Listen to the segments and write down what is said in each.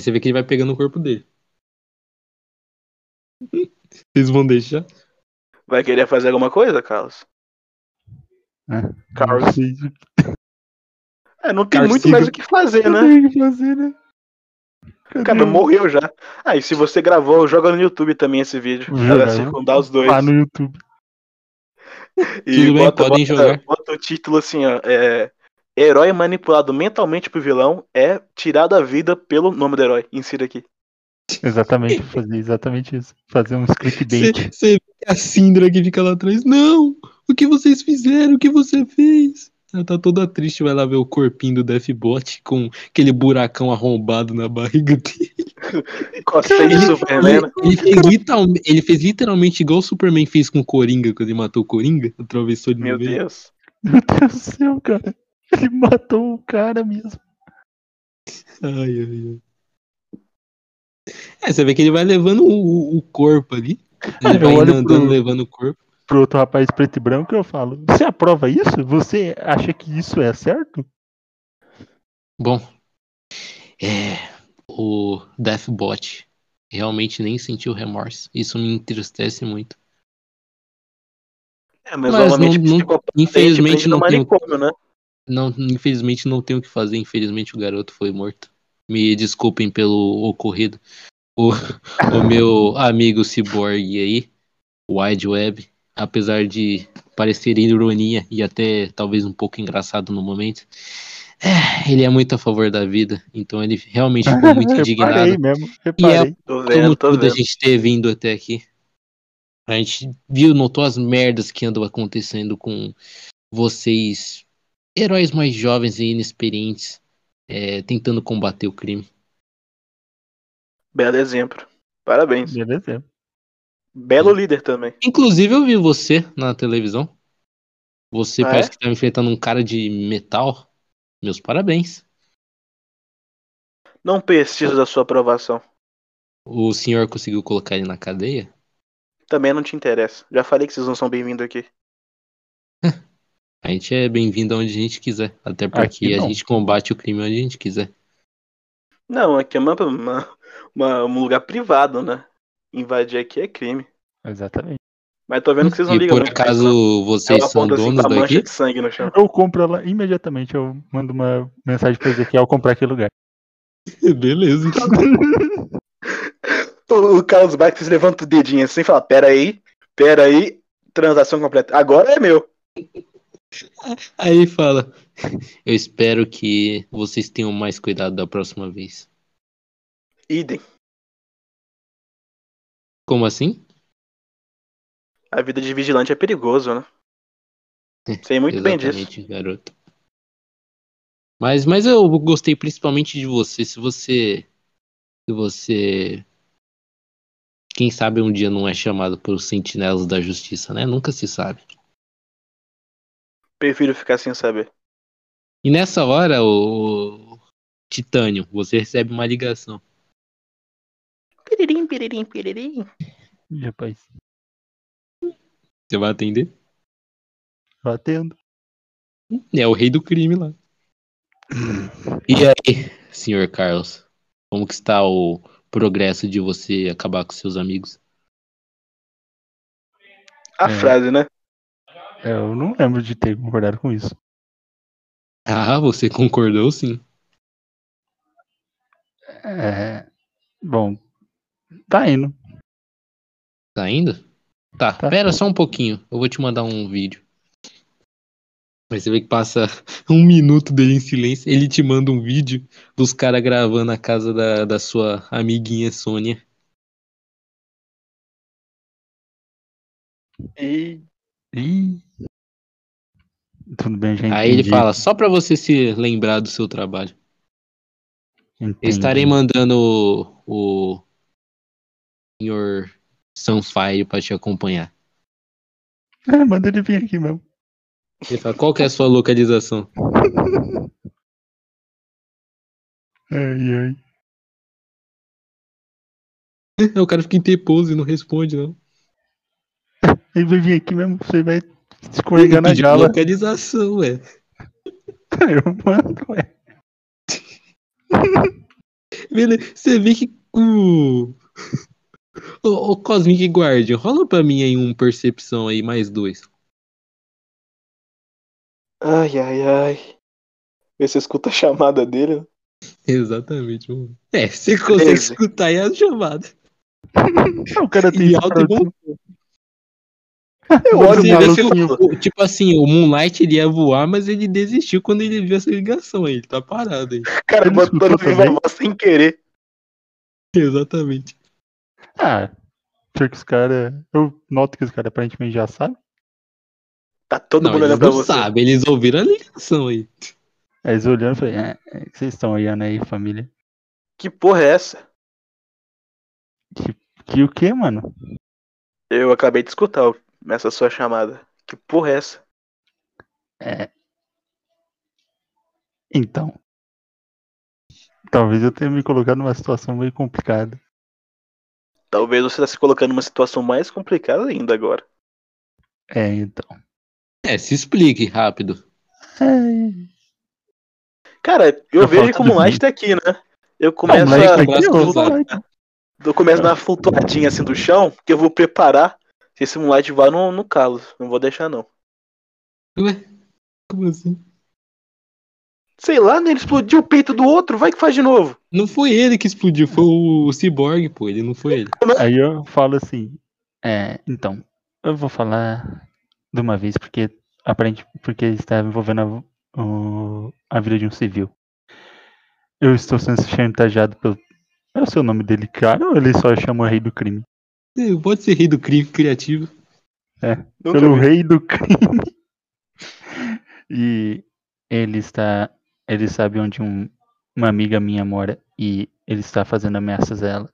Aí você vê que ele vai pegando o corpo dele. Vocês vão deixar? Vai querer fazer alguma coisa, Carlos? É, Carlos. não o É, não tem Carlos muito Siga. mais o que fazer, né? tem que fazer, né? O cara morreu já. Ah, e se você gravou, joga no YouTube também esse vídeo. Vou Pra circundar os dois. Lá no YouTube. E Tudo bem, bota, podem bota, jogar. bota o título assim, ó. É, herói manipulado mentalmente pro vilão é tirado da vida pelo nome do herói. Insira aqui. Exatamente, fazer exatamente isso. Fazer uns clickbait. Você você vê a Sindra que fica lá atrás. Não! O que vocês fizeram? O que você fez? Ela tá toda triste, vai lá ver o corpinho do Deathbot com aquele buracão arrombado na barriga dele. Cosplay de Superman. né? Ele fez, literal- ele fez literalmente igual o Superman fez com o Coringa, quando ele matou o Coringa, atravessou ele Meu no meio. Deus. Meu Deus do céu, cara. Ele matou o cara mesmo. Ai, ai, ai. É, você vê que ele vai levando o, o- corpo ali. Ele Eu vai olho andando, pro- levando o corpo. Pro outro rapaz preto e branco, eu falo: Você aprova isso? Você acha que isso é certo? Bom, é, o Deathbot realmente nem sentiu remorso. Isso me entristece muito. É, mas, Mas normalmente não- não- infelizmente não tem manicômio, né? Não, infelizmente não tenho o que fazer. Infelizmente o garoto foi morto. Me desculpem pelo ocorrido. O, o meu amigo Cyborg aí, Wide Web, apesar de parecer ironia e até talvez um pouco engraçado no momento, é, ele é muito a favor da vida. Então ele realmente ficou muito reparei indignado. mesmo, E reparei. Tô o vendo, tô vendo. gente ter vindo até aqui. A gente viu, notou as merdas que andam acontecendo com vocês, heróis mais jovens e inexperientes, é, tentando combater o crime. Belo exemplo. Parabéns. Beleza. Belo líder também. Inclusive, eu vi você na televisão. Você Ah, parece é? que tá enfrentando um cara de metal. Meus parabéns. Não preciso da sua aprovação. O senhor conseguiu colocar ele na cadeia? Também não te interessa. Já falei que vocês não são bem-vindos aqui. A gente é bem-vindo aonde a gente quiser. Até porque Aqui a gente combate o crime onde a gente quiser. Não, aqui é uma, uma- uma- um lugar privado, né? Invadir aqui é crime. Exatamente. Mas tô vendo que vocês não E ligam por isso, acaso não. vocês são assim donos com a mancha daqui? de sangue no chão. Eu compro ela imediatamente. Eu mando uma mensagem pra Ezequiel comprar aquele lugar. Beleza. O, o Carlos Bax levanta o dedinho assim e fala: Pera aí, pera aí, transação completa. Agora é meu. Aí fala: Eu espero que vocês tenham mais cuidado da próxima vez. Idem. Como assim? A vida de vigilante é perigoso, né? Sei muito bem disso. Garoto. Mas, mas eu gostei principalmente de você. Se você. Se você. Quem sabe um dia não é chamado pelos sentinelas da justiça, né? Nunca se sabe. Prefiro ficar sem saber. E nessa hora, o. Titânio, você recebe uma ligação. Piririm, piririm, piririm. Ih, rapaz, Você vai atender? batendo. É o rei do crime lá. E aí, senhor Carlos? Como que está o progresso de você acabar com seus amigos? A É. frase, né? Eu não lembro de ter concordado com isso. Ah, você concordou sim. É. Bom, tá indo. Tá indo? Tá, Tá. pera só um pouquinho. Eu vou te mandar um vídeo. Aí você vê que passa um minuto dele em silêncio. Ele te manda um vídeo dos caras gravando a casa da, da sua amiguinha Sônia. E Ih. Tudo bem, gente. Aí ele fala, só pra você se lembrar do seu trabalho. Eu estarei mandando o, o senhor Sunfire pra te acompanhar. É, manda ele vir aqui mesmo. Ele fala, qual que é a sua localização? Ai, ai. O cara fica em T-pose e não responde, não. Ele vai vir aqui mesmo, você vai escorregar na jala. localização, ué. Eu mando, ué. Beleza, Você vê que o. O, o Cosmic Guardian, rola pra mim aí um percepção aí, mais dois. Ai, ai, ai. Vê se escuta a chamada dele. né? Exatamente. ver. É, você consegue Treze. escutar aí a chamada. O cara tem E alto pra e bom. Eu Você olho Você vê pra vê você que, maluquinho. E falo, o- tipo assim, o Moonlight ele ia voar, mas ele desistiu quando ele viu essa ligação aí. Ele tá parado aí. cara, Ele botando escutou viva voz sem querer. Exatamente. Ah, porque os caras. Eu noto que os caras aparentemente já sabem. Tá todo não, mundo eles olhando pra não você. sabem, eles ouviram a ligação aí. Aí eles olhando e falei, é, é, vocês estão olhando aí, família. Que porra é essa? Que o que, mano? Eu acabei de escutar o- essa sua chamada. Que porra é essa? É. Então. Talvez eu tenha me colocado numa situação meio complicada. Talvez você tá se colocando numa situação mais complicada ainda agora. É, então. É, se explique rápido. É, Cara, eu Eu vejo que o tudo tá aqui, né? Eu Não, começo moleque, a. aqui, braço ó, cruzado. moleque. Eu começo a dar uma flutuadinha assim do chão, que eu vou preparar. Se esse Moonlight vá no, no calo. Não vou deixar, não. Ué? Como assim? Sei lá, né? Ele explodiu o peito do outro, vai que faz de novo. Não foi ele que explodiu, foi o Cyborg, pô. Ele não foi ele. Aí eu falo assim, é, então, eu vou falar de uma vez porque aparente porque está envolvendo a, o- a vida de um civil. Eu estou sendo chantageado pelo. É o seu nome dele, cara, ou ele só chama o rei do crime? É, Pode ser rei do crime criativo. Nunca pelo vi. rei do crime. e ele está. Ele sabe onde um- uma amiga minha mora e ele está fazendo ameaças a ela.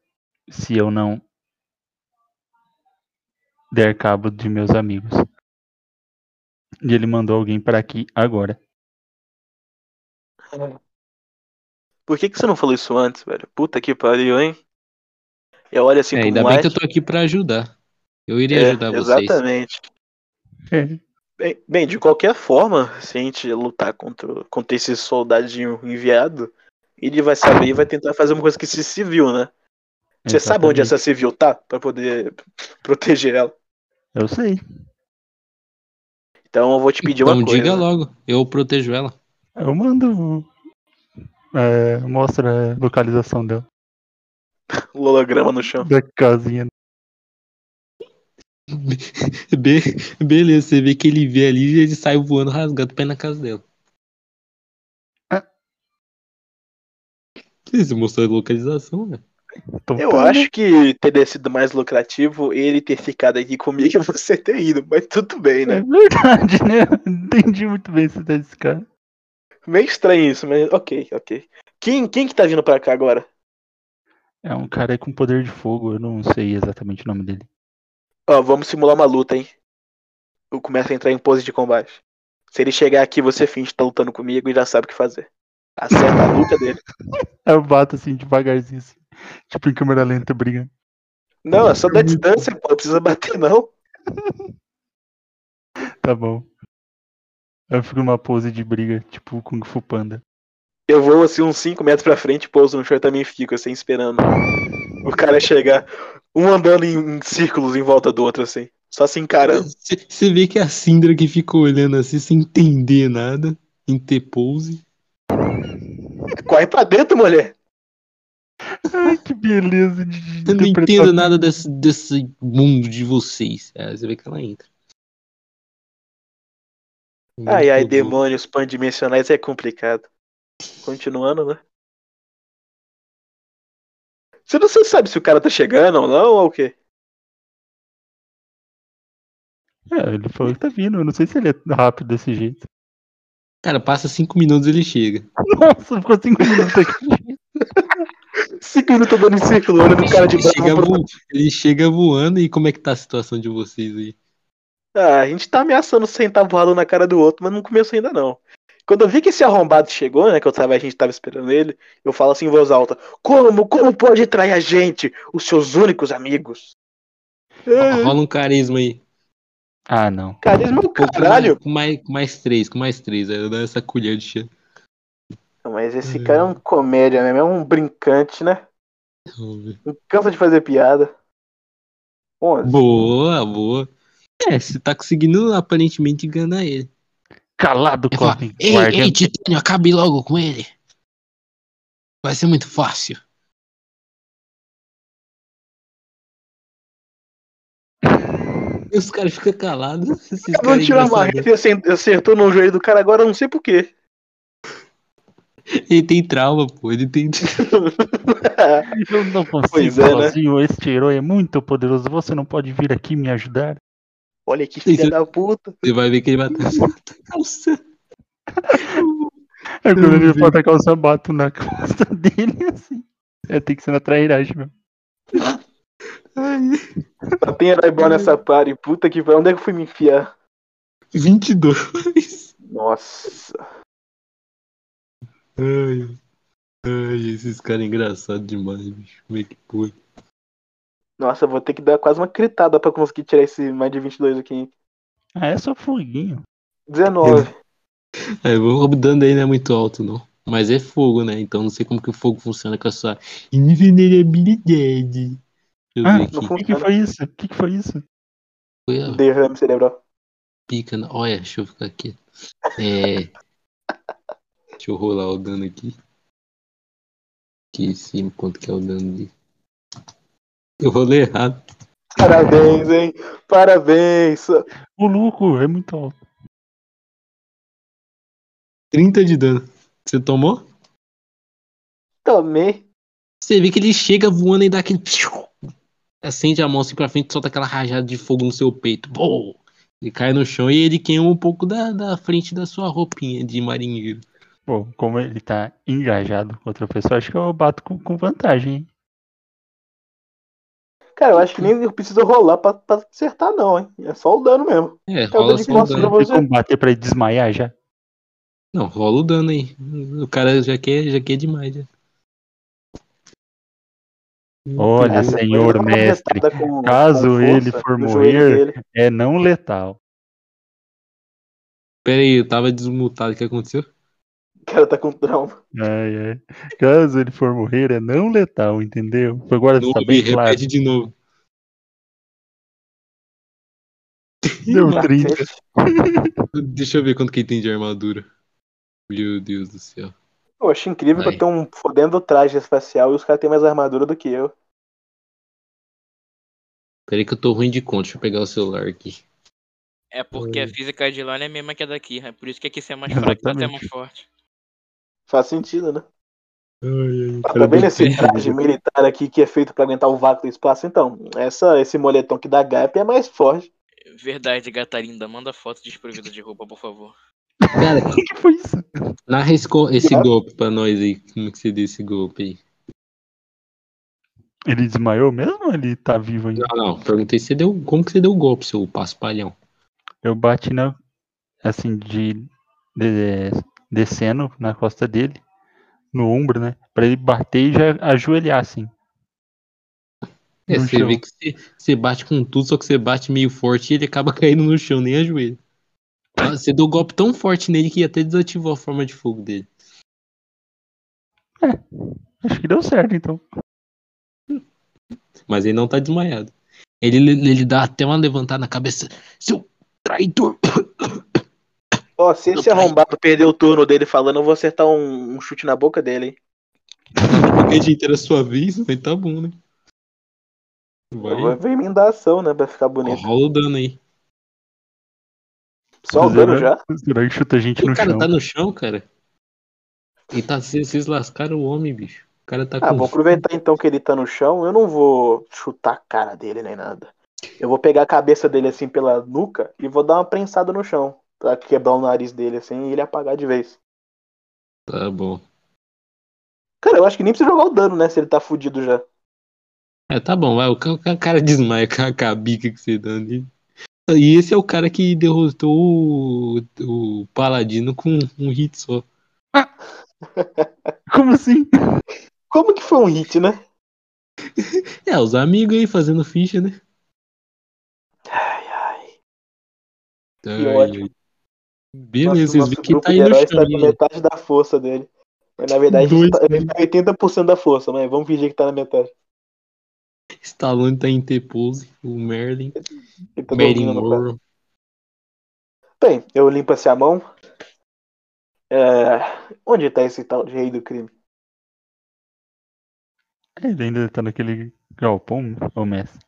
Se eu não der cabo de meus amigos. E ele mandou alguém para aqui agora. Por que, que você não falou isso antes, velho? Puta que pariu, hein? Eu olho assim É, pro ainda bem que eu tô aqui pra ajudar. Eu iria É, ajudar vocês. Exatamente. É, Bem, bem, de qualquer forma, se a gente lutar contra, contra esse soldadinho enviado, ele vai saber e vai tentar fazer uma coisa que se civil, né? Você sabe onde essa civil tá? Pra poder proteger ela. Eu sei. Então eu vou te pedir Então uma coisa. diga logo, eu protejo ela. Eu mando. É, mostra a localização dela. O holograma no chão. Da casinha. Be- beleza, você vê que ele vê ali e ele sai voando rasgando o pé na casa dela. Ah. Você mostrou a localização, né? Então Eu tá, né? acho que teria sido mais lucrativo ele ter ficado aqui comigo e você ter ido, mas tudo bem, É né? verdade, né? Eu Entendi muito bem esse desse cara. Meio estranho isso, mas ok, ok. Quem, quem que tá vindo pra cá agora? É um cara com poder de fogo, eu não sei exatamente o nome dele. Ó, vamos simular uma luta, hein? Eu começo a entrar em pose de combate. Se ele chegar aqui, você finge que tá lutando comigo e já sabe o que fazer. Acerta a nuca dele. Eu bato assim devagarzinho, assim, tipo em câmera lenta brigando. Não, é só da distância, pô. Não precisa bater, não. Tá bom. Eu fico numa pose de briga, tipo Kung Fu Panda. Eu vou assim uns 5 metros pra frente, pouso no chão e também fico assim, esperando o cara chegar. Um andando em, em círculos em volta do outro, assim. Só se encarando. Você vê que a Sindra que ficou olhando assim sem entender nada, em ter pose. Corre pra dentro, mulher. Ai, que beleza de, Eu não entendo nada desse, desse mundo de vocês. Aí você vê que ela entra. Ai, ai, demônios pandimensionais é complicado. Continuando, né? Você não sabe se o cara tá chegando ou não, ou o quê? É, ele falou que tá vindo, eu não sei se ele é rápido desse jeito. Cara, passa cinco minutos e ele chega. Nossa, ficou cinco minutos aqui. Cinco minutos andando em círculo, olhando o cara de Ele chega, pro- ele chega voando e como é que tá a situação de vocês aí? Ah, a gente tá ameaçando sentar voado na cara do outro, mas não começou ainda não. Quando eu vi que esse arrombado chegou, né, que eu tava, a gente tava esperando ele, eu falo assim em voz alta: Como, como pode trair a gente, os seus únicos amigos? É, Rola um carisma aí. Ah, não. carisma do caralho. Com mais, com mais três, com mais três. Aí eu dou essa colher de chá. Mas esse cara é um comédia mesmo, é um brincante, né? Não cansa de fazer piada. 11. Boa, boa. É, você tá conseguindo aparentemente enganar ele. Calado, Ele fala, Corbin. ei, ei, Titânio, acabe logo com ele. Vai ser muito fácil. E os caras ficam calados. Não caras tirou a marreta e acertou no joelho do cara agora, eu não sei porquê. Ele tem trauma, pô. Ele tem. Eu não consigo Pois é, né? sozinho, este herói é muito poderoso, você não pode vir aqui me ajudar. Olha que filha Isso- da puta. Você vai ver que ele vai estar. Nossa. É quando ele vi. bota a calça bato na costa dele, assim. É, tem que ser na trairagem mesmo. Só tem herói bom nessa party. Puta que pariu. Onde é que eu fui me enfiar? 22. Nossa. Ai, ai, esses caras é engraçados demais, bicho. Como é que pode? Nossa, eu vou ter que dar quase uma critada pra conseguir tirar esse mais de 22 aqui. hein? Ah, é só foguinho. 19. É, o dano aí não é muito alto, não. Mas é fogo, né? Então não sei como que o fogo funciona com a sua invulnerabilidade. Ah. O que, que foi isso? O que, que foi isso? Foi a Derrame cerebral. pica. na- Olha, deixa eu ficar aqui. É. Deixa eu rolar o dano aqui. Aqui em cima, quanto que é o dano dele. Eu rolei errado. Parabéns, hein? Parabéns. O louco, é muito alto. 30 de dano. Você tomou? Tomei. Você vê que ele chega voando e dá aquele. Acende a mão assim pra frente e solta aquela rajada de fogo no seu peito. Bom! Ele cai no chão e ele queima um pouco da, da frente da sua roupinha de marinheiro. Bom, como ele tá engajado com outra pessoa, acho que eu bato com, com vantagem, hein? Cara, eu acho que nem eu preciso rolar pra, pra acertar, não, hein? É só o dano mesmo. É, o rola dano de só o dano. você. como bater pra ele desmaiar já? Não, rola o dano aí. O cara já quer, já quer demais. Já. Olha, Essa senhor tá mestre, com- caso ele for morrer- é não letal. Pera aí, eu tava desmutado. O que aconteceu? O cara tá com trauma. Ai, ai. Caso ele for morrer, é não letal, entendeu? Agora Não tá bem claro. repete de novo. Deu 30. Cacete. Deixa eu ver quanto que ele tem de armadura. Meu Deus do céu. Eu acho incrível que eu tenho um fodendo traje espacial e os caras têm mais armadura do que eu. Pera aí que eu tô ruim de conta. Deixa eu pegar o celular aqui. É porque a física de lá não é a mesma que a daqui. É por isso que aqui você é mais fraco e é mais forte. Faz sentido, né? Ai, ai, Mas também nesse traje militar aqui que é feito pra aguentar o vácuo do espaço, então, essa, esse moletom que dá gap é mais forte. Verdade, gatarinda. Manda foto desprovida de roupa, por favor. Cara, O que que foi isso? narra esse, esse golpe pra nós aí. Como que você deu esse golpe aí? Ele desmaiou mesmo ou ele tá vivo ainda? Não, não. Perguntei se você deu. Como que você deu o golpe, seu paspalhão? Eu bati na. Assim, de, de- descendo na costa dele, no ombro, né? Pra ele bater e já ajoelhar, assim. É, você chão. vê que você, você bate com tudo, só que você bate meio forte e ele acaba caindo no chão, nem ajoelha. Ah, Você deu um golpe tão forte nele que até desativou a forma de fogo dele. Acho que deu certo, então. Mas ele não tá desmaiado. Ele, ele dá até uma levantada na cabeça. Seu traidor! Ó, se esse Não, arrombado perder o turno dele falando, eu vou acertar um, um chute na boca dele, hein? De qualquer jeito era sua vez, mas tá bom, né? Vai. Eu vou emendar a ação, né? Pra ficar bonito. rola o dano aí. Só o dano já? Será que chuta a gente O no cara chão? tá no chão, cara. E tá, vocês vocês lascaram o homem, bicho. O cara tá Ah, com vou aproveitar então que ele tá no chão. Eu não vou chutar a cara dele nem nada. Eu vou pegar a cabeça dele assim pela nuca e vou dar uma prensada no chão. Pra quebrar o nariz dele assim e ele apagar de vez. Tá bom. Cara, eu acho que nem precisa jogar o dano, né? Se ele tá fudido já. É, tá bom, vai. O ca- o cara desmaia com a, com a bica que você dá nele. E esse é o cara que derrotou o, o Paladino com um hit só. Como assim? Como que foi um hit, né? É, os amigos aí fazendo ficha, né? Ai, ai. Ai, ótimo. Beleza, Nosso- nosso viram que grupo tá aí no chão. tá com metade da força dele. Mas na verdade Dois, tá, ele tá 80% da força, mas vamos fingir que tá na metade. Stallone tá em T-pose, o Merlin, Ele tá Merlin no. Morrow. Bem, eu limpo assim a mão. É, Onde tá esse tal de rei do crime? Ele ainda tá naquele galpão, ô mestre.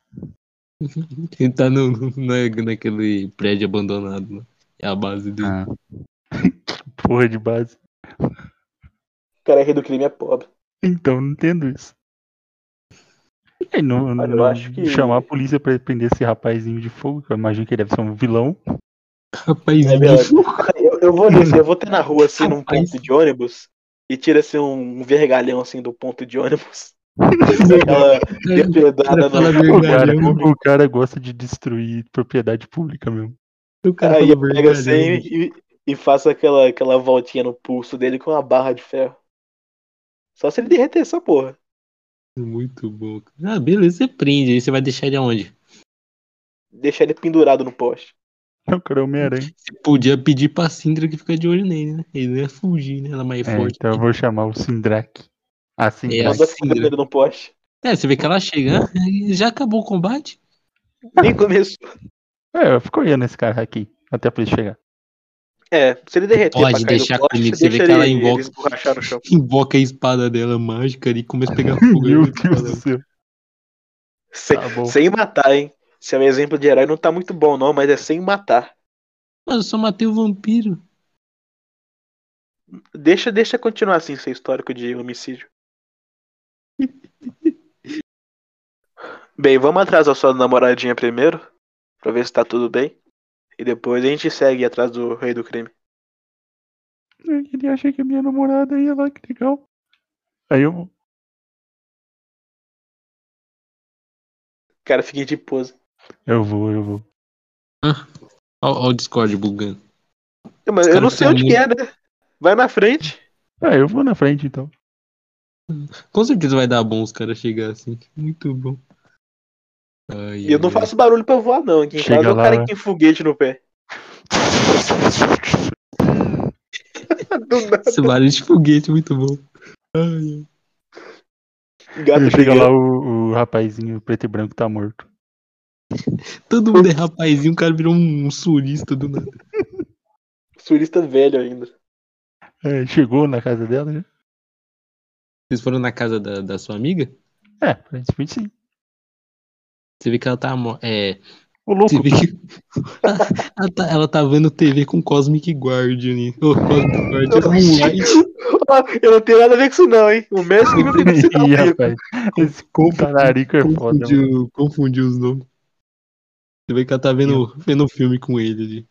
Ele tá no, na, naquele prédio abandonado, né? É a base dele. Ah. Porra de base. O cara é rei do crime é pobre. Então, não entendo isso. E não, Olha, não acho que- chamar a polícia pra prender esse rapazinho de fogo, que eu imagino que ele deve ser um vilão. Rapazinho, É verdade. Eu, eu vou descer, eu vou ter na rua assim num Rapaz. ponto de ônibus e tira assim um vergalhão assim do ponto de ônibus. Aquela depredada fala no. O cara, Vergalhão, o cara gosta de destruir propriedade pública mesmo. O cara Aí eu pego assim e, e faço aquela, aquela voltinha no pulso dele com uma barra de ferro. Só se ele derreter essa porra. Muito bom. Ah, beleza, você prende. Aí você vai deixar ele aonde? Deixar ele pendurado no poste. O cara é Homem-Aranha. Você podia pedir pra Sindra que fica de olho nele, né? Ele não ia fugir, né? Ela é mais É, forte. então eu vou chamar o Sindrak. Ah, É, Sindrak. Manda assim, fuder né? ele no poste. É, você vê que ela chega. ah, Já acabou o combate? Nem começou. É, eu fico olhando esse cara aqui, até a polícia chegar. É, se ele derreter Pode pra cair deixar no poste, comigo, você vê que ela ele, invoca- ele esborrachar no chão. Invoca a espada dela mágica ali e começa a pegar fogo. Meu Ele Deus do céu. Sem, Tá sem matar, hein? Seu exemplo de herói não tá muito bom, não, mas é sem matar. Mas eu só matei o vampiro. Deixa, deixa continuar assim seu histórico de homicídio. Bem, vamos atrás da sua namoradinha primeiro, pra ver se tá tudo bem. E depois a gente segue atrás do rei do crime. Ele acha que a minha namorada ia lá, que legal. Aí eu. O cara fica de pose. Eu vou, eu vou. Ó, ó o Discord bugando. Mas Os eu não sei onde ficam que é, né? Vai na frente. Ah, eu vou na frente então. Com certeza vai dar bom os caras chegar assim. Muito bom. Ai, E eu não faço barulho pra voar, não. Aqui em Chega casa é o lá. cara que tem foguete no pé. Do nada, Esse barulho de foguete muito bom. Ai, gato Chega lá, o, o rapazinho preto e branco tá morto. Todo mundo é rapazinho, o cara virou um surista do nada. Surista velho ainda. É, chegou na casa dela já? Vocês foram na casa da, da sua amiga? É, aparentemente sim. Você vê que ela tá. É, Ô, louco, você vê que. ela, tá, ela tá vendo TV com Cosmic Guardian. Ô, Cosmic Guardian. Ó, eu não tenho nada a ver com isso, não, hein? O Messi que me fez esse Ih, amigo. rapaz. Esse talarico é foda, mano. Confundiu, confundiu os nomes. Você vê que ela tá vendo, vendo um filme com ele ali.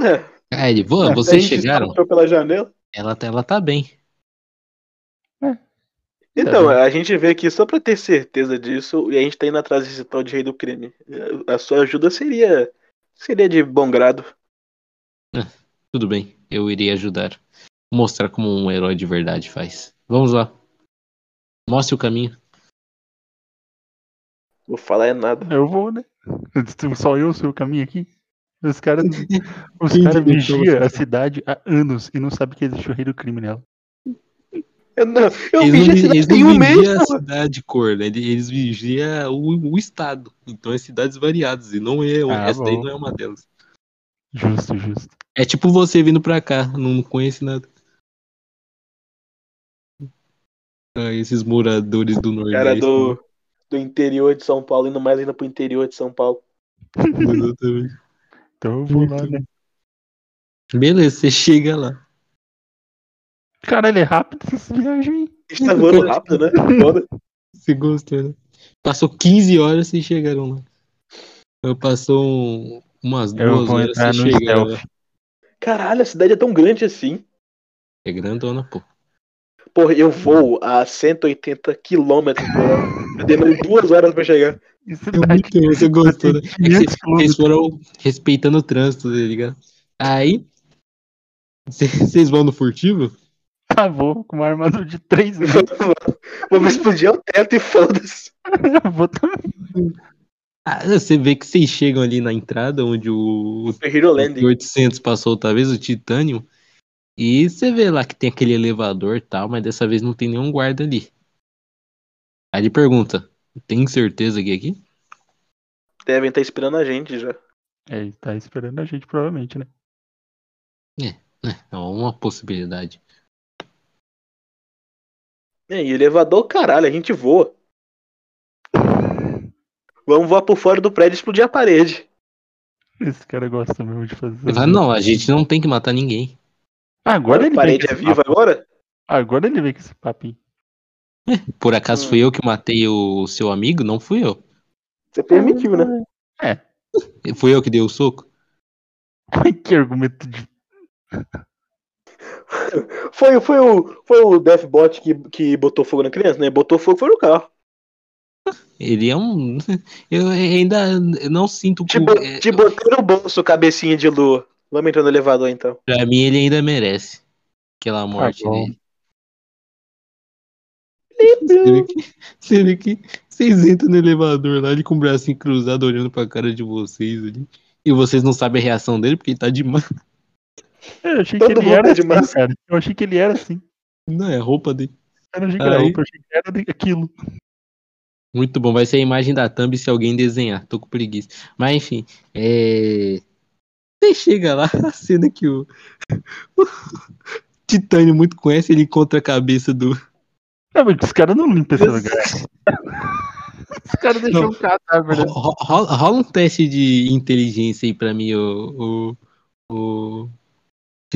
É, Ah, ele, "Vô, a vocês chegaram? saltou pela janela. Ela tá, ela tá bem. Então, bem. a gente veio aqui só pra ter certeza disso e a gente tá indo atrás desse tal de rei do crime. A sua ajuda seria seria de bom grado. Tudo bem, eu irei ajudar. Mostrar como um herói de verdade faz. Vamos lá. Mostre o caminho. Vou falar é nada. Eu vou, né? Só eu sei o caminho aqui. Os caras os cara inventou vigiam a cidade há anos e não sabem que existe o rei do crime nela. Eu não, eu Eles não, esse eles não um mês, a cidade cor, né? Eles vigiam o, o estado. Então é cidades variadas. E não é, Ah, essa daí não é uma delas. Justo, justo. É tipo você vindo pra cá, não conhece nada. Ah, esses moradores do Nordeste. Cara do, do interior de São Paulo, indo mais ainda pro interior de São Paulo. Exatamente. Então eu vou lá, né? Beleza, você chega lá. Caralho, é rápido essa viagem aí. A gente tá voando rápido, né? Foda. Você gostou, né? Passou 15 horas e chegaram lá. Eu passou um- umas Eu duas vou horas entrar e chegaram lá. Caralho, a cidade é tão grande assim. É grandona, pô. Porra, eu vou a 180 km por hora. Eu demorei duas horas pra chegar. Isso É muito, você gostou, né? É que 500 vocês- foram respeitando o trânsito, tá ligado? Aí, cê- vocês vão no furtivo? Ah, vou com uma armadura de 3 metros. Vamos explodir o teto e foda-se. vou também. Ah, você vê que vocês chegam ali na entrada onde o, Hero o Landing. 800 passou outra vez, o Titânio. E você vê lá que tem aquele elevador e tal, mas dessa vez não tem nenhum guarda ali. Aí ele pergunta: tem certeza que é aqui? Devem estar esperando a gente já. É, ele tá esperando a gente, provavelmente, né? É uma possibilidade. E aí, elevador, caralho, a gente voa. Vamos voar por fora do prédio e explodir a parede. Esse cara gosta mesmo de fazer. Fala, não, a gente não tem que matar ninguém. Agora a ele vem parede com é esse viva papo. agora? Agora ele vem com esse papinho. Por acaso Hum. fui eu que matei o seu amigo? Não fui eu. Você permitiu, né? Fui eu que dei o soco? Ai, que argumento de. Foi, foi, o, foi o Deathbot que, que botou fogo na criança, né? Botou fogo foi no carro. Ele é um. Eu ainda não sinto. Te, bo- é, te botei no bolso, cabecinha de lua. Vamos entrar no elevador então. Pra mim, ele ainda merece aquela morte bom. dele. Sendo que, sendo que vocês entram no elevador lá, ele com o bracinho cruzado olhando pra cara de vocês ali. E vocês não sabem a reação dele porque ele tá de máscara. Eu achei Todo que ele era de assim, máscara. cara. Eu achei que ele era assim. Não, é a roupa dele. Eu não achei que era Aí- roupa, eu achei que era aquilo. Muito bom, vai ser a imagem da thumb se alguém desenhar. Tô com preguiça. Mas enfim, é. Você chega lá, a cena que o. o Titânio muito conhece, ele encontra a cabeça do. Não, mas os caras não limpam esse lugar. Os caras deixam um cadáver. né? Ro- Rola, rola um teste de inteligência aí pra mim, o. O. o...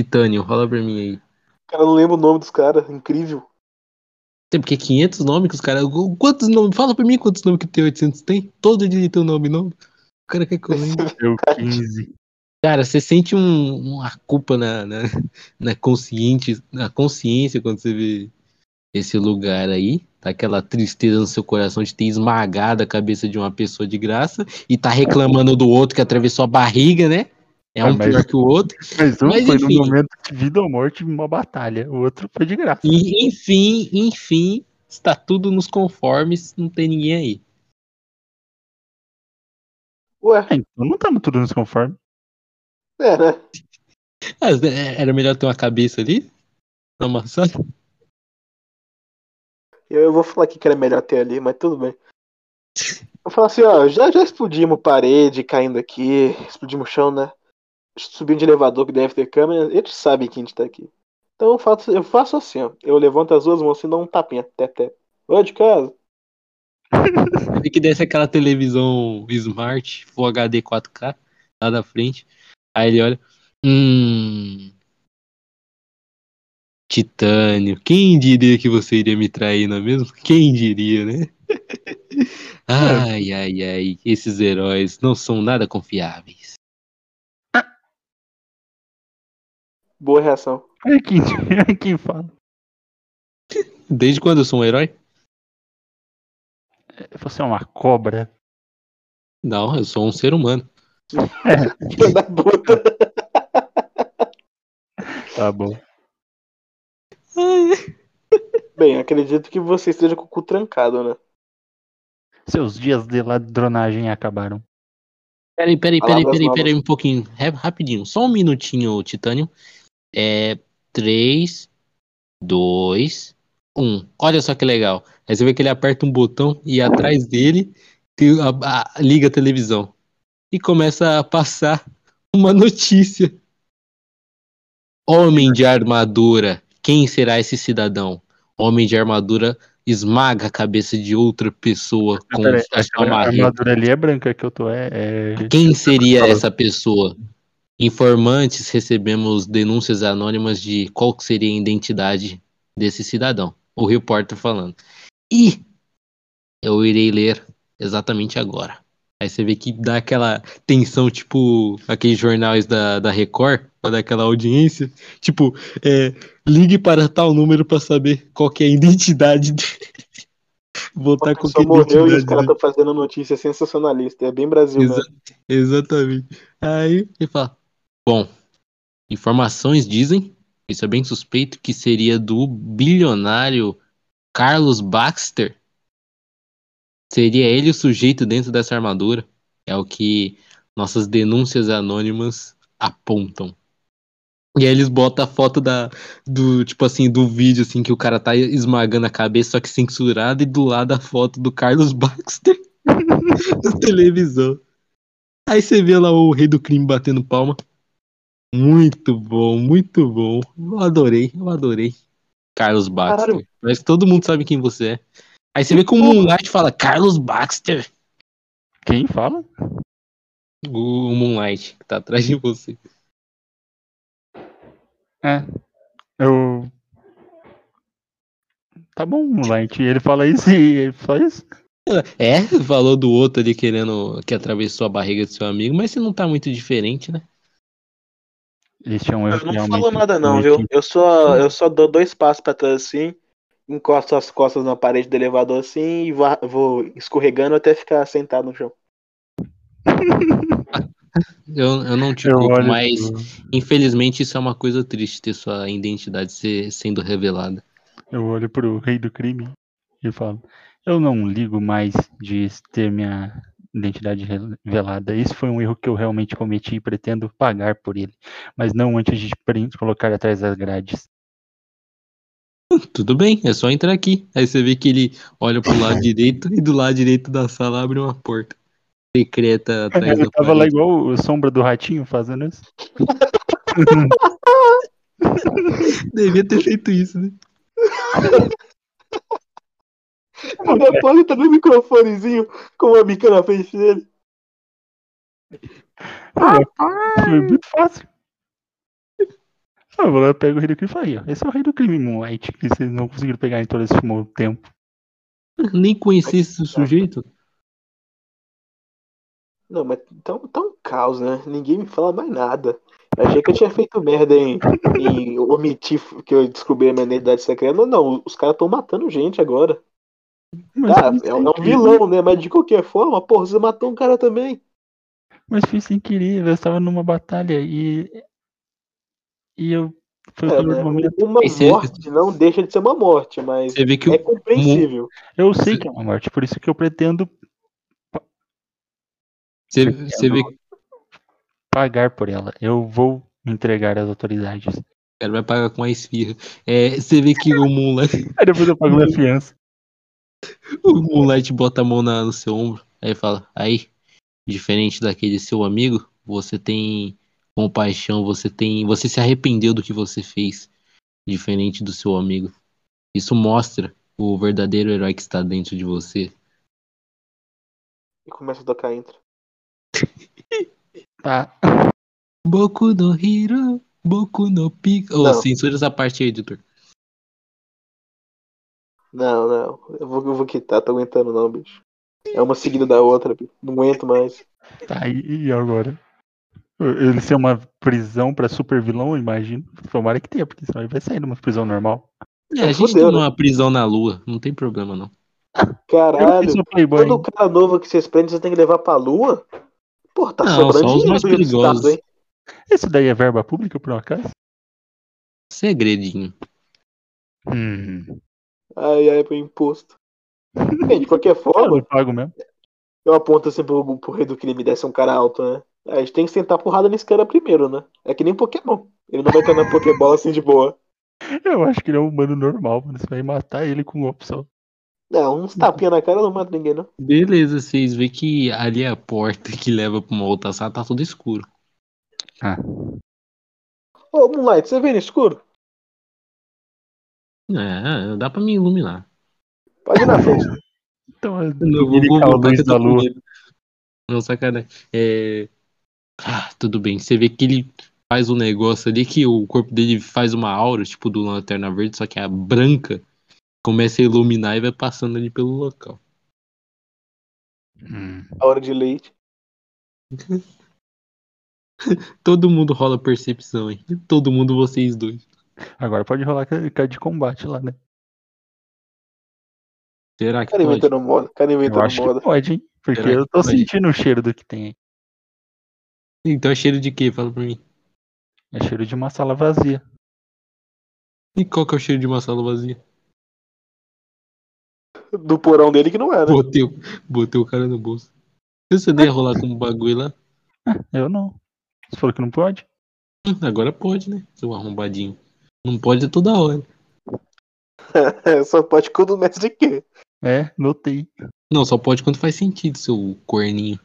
Titânio, rola pra mim aí. Cara, eu não lembro o nome dos caras. Incrível. Tem porque 500 nomes que os caras. Quantos nomes? Fala pra mim quantos nomes que o T800 tem. Todo ele tem um nome novo. O cara quer que eu lembre. Deu 15. Cara, você sente um- uma culpa na, na, na consciente, na consciência quando você vê esse lugar aí. Tá aquela tristeza no seu coração de ter esmagado a cabeça de uma pessoa de graça e tá reclamando do outro que atravessou a barriga, né? É Ah, um mas- pior que o outro. Mas um Mas, foi enfim. no momento de vida ou morte uma batalha. O outro foi de graça. E, enfim, enfim, está tudo nos conformes, não tem ninguém aí. Ué, Ah, então não tamo tudo nos conformes. é, né? Ah, é- Era melhor ter uma cabeça ali? Não, mas só- Eu, eu vou falar aqui que era melhor ter ali, mas tudo bem. Eu falo assim, ó, já, já explodimos parede caindo aqui, explodimos o chão, né? Subindo de elevador que deve ter câmera, eles sabem que a gente tá aqui. Então eu faço, eu faço assim, ó. Eu levanto as duas mãos e dou um tapinha, até até. Oi de casa. E que desce aquela televisão Smart Full HD 4K lá da frente. Aí ele olha. Hum. Titânio, quem diria que você iria me trair, não é mesmo? Quem diria, né? Ai, ai, ai, esses heróis não são nada confiáveis. Boa reação. Olha quem, olha quem fala. Desde quando eu sou um herói? Você é uma cobra. Não, eu sou um ser humano. Puta. Tá bom. Bem, acredito que você esteja com o cu trancado, né? Seus dias de ladronagem acabaram. Peraí, peraí, peraí, peraí, peraí, um pouquinho. Ra- Rapidinho, só um minutinho, Titânio. É. 3, 2, 1. Olha só que legal. Aí você vê que ele aperta um botão e atrás dele tem a- a- liga a televisão. E começa a passar uma notícia. Homem de armadura. Quem será esse cidadão? Homem de armadura esmaga a cabeça de outra pessoa com Peraí, a aquela marreta. armadura ali é branca que eu tô. É, é... Quem seria essa pessoa? Informantes recebemos denúncias anônimas de qual que seria a identidade desse cidadão. O repórter falando. E eu irei ler exatamente agora. Aí você vê que dá aquela tensão, tipo aqueles jornais da, da Record, pra dar aquela audiência. Tipo, é, ligue para tal número para saber qual que é a identidade dele. A qualquer pessoa morreu e os caras estão fazendo notícia sensacionalista. É bem Brasil, Exa- né? Exatamente. Aí ele fala: Bom, informações dizem, isso é bem suspeito, que seria do bilionário Carlos Baxter. Seria ele o sujeito dentro dessa armadura. É o que nossas denúncias anônimas apontam. E aí eles botam a foto da, do, tipo assim, do vídeo, assim, que o cara tá esmagando a cabeça, só que censurado, e do lado a foto do Carlos Baxter na televisão. Aí você vê lá o rei do crime batendo palma. Muito bom, muito bom. Eu adorei, eu adorei. Carlos Baxter. Caralho. Mas todo mundo sabe quem você é. Aí você vê que o Moonlight fala Carlos Baxter. Quem fala? O Moonlight, que tá atrás de você. É. Eu. Tá bom, Moonlight. Ele fala isso e ele fala isso. É, falou do outro ali querendo que atravessou a barriga do seu amigo, mas você não tá muito diferente, né? Eles tinham Eu não falo nada não, viu? Eu só, eu só dou dois passos pra trás assim, encosto as costas na parede do elevador assim e vou escorregando até ficar sentado no chão. Eu, eu não te Eu culpo, olho mas pro- infelizmente isso é uma coisa triste ter sua identidade ser, sendo revelada. Eu olho pro rei do crime e falo: Eu não ligo mais de ter minha identidade revelada. Isso foi um erro que eu realmente cometi e pretendo pagar por ele. Mas não antes de colocar atrás das grades. Tudo bem, é só entrar aqui. Aí você vê que ele olha pro lado direito e do lado direito da sala abre uma porta secreta atrás Eu tava lá igual o sombra do ratinho fazendo isso. Devia ter feito isso, né? O Napoli tá no microfonezinho com uma bica na frente dele. Foi muito fácil. Eu vou lá, pego o rei do crime e falo, esse é o rei do crime, Moonlight, que vocês não conseguiram pegar em todo esse tempo. Nem conheci esse sujeito. Não, mas tá, tá um caos, né? Ninguém me fala mais nada. Eu achei que eu tinha feito merda em, em omitir que eu descobri a minha identidade secreta. Não, não, os caras tão matando gente agora. Tá, é, um- é querer, vilão, né? Mas de qualquer forma, porra, você matou um cara também. Mas fiz sem querer, eu estava numa batalha e. E eu. Foi o É, né? momento. Uma Esse- morte não deixa de ser uma morte, mas Você vê que é o, compreensível. Eu sei que é uma morte, por isso que eu pretendo você, você vê que o pagar por ela. Eu vou entregar às autoridades. cara vai pagar com a esfirra. É, você vê que o Moonlight, Aí depois eu pago minha fiança. O Moonlight bota a mão na- no seu ombro. Aí fala, aí, diferente daquele seu amigo, você tem compaixão, você tem. Você se arrependeu do que você fez. Diferente do seu amigo. Isso mostra o verdadeiro herói que está dentro de você. E começa a tocar intro. Tá. Boku no Hero, Boku no Pico. Ô, Não. censura essa parte aí, editor. Não, não. Eu vou, eu vou quitar, tô aguentando não, bicho. É uma seguida da outra, bicho. Não aguento mais. Tá, e, agora? Ele ser uma prisão pra super vilão, imagino. Tomara que tenha, porque senão ele vai sair numa prisão normal. É, a gente Fudeu, tem né? uma prisão na lua, não tem problema não. Caralho. Todo cara novo que vocês prendem, você tem que levar pra lua? Pô, tá Não, sobrando só os dinheiro mais Estado, perigosos. hein? Esse daí é verba pública, por um acaso? Segredinho. Hum. Ai, ai, pro imposto. Bem, de qualquer Eu forma, não pago mesmo. eu aponto assim pro, pro rei do crime desse um cara alto, né? A gente tem que sentar porrada nesse cara primeiro, né? É que nem Pokémon. Ele não vai estar na Pokébola assim de boa. Eu acho que ele é um humano normal, mano. Você vai matar ele com opção. Não, uns tapinha na cara não mata ninguém, não. Beleza, vocês vê que ali é a porta que leva pra uma outra sala, tá tudo escuro. Ah, Ô, Moonlight, você vê no escuro? É, dá pra me iluminar. Pode ir na frente. então eu vou, a luz que eu tô da lua. Não, sacanagem. É... Ah, tudo bem. Você vê que ele faz um negócio ali que o corpo dele faz uma aura, tipo do Lanterna Verde, só que a branca começa a iluminar e vai passando ali pelo local. Hum. A hora de leite. Todo mundo rola percepção, hein? Todo mundo, vocês dois. Agora pode rolar com a de combate lá, né? Será que Cara pode? inventando moda. Cara Eu inventando acho moda. que pode, hein? Porque Será que eu tô sentindo o cheiro do que tem aí. Então é cheiro de quê? Fala pra mim. É cheiro de uma sala vazia. E qual que é o cheiro de uma sala vazia? Do porão dele que não é, né? Botei, o- botei o cara no bolso. Você nem ia rolar com um bagulho lá? Eu não. Você falou que não pode? Agora pode, né? Seu arrombadinho. Não pode toda hora. Só pode quando o mestre quer. É, notei. Não, só pode quando faz sentido, seu corninho.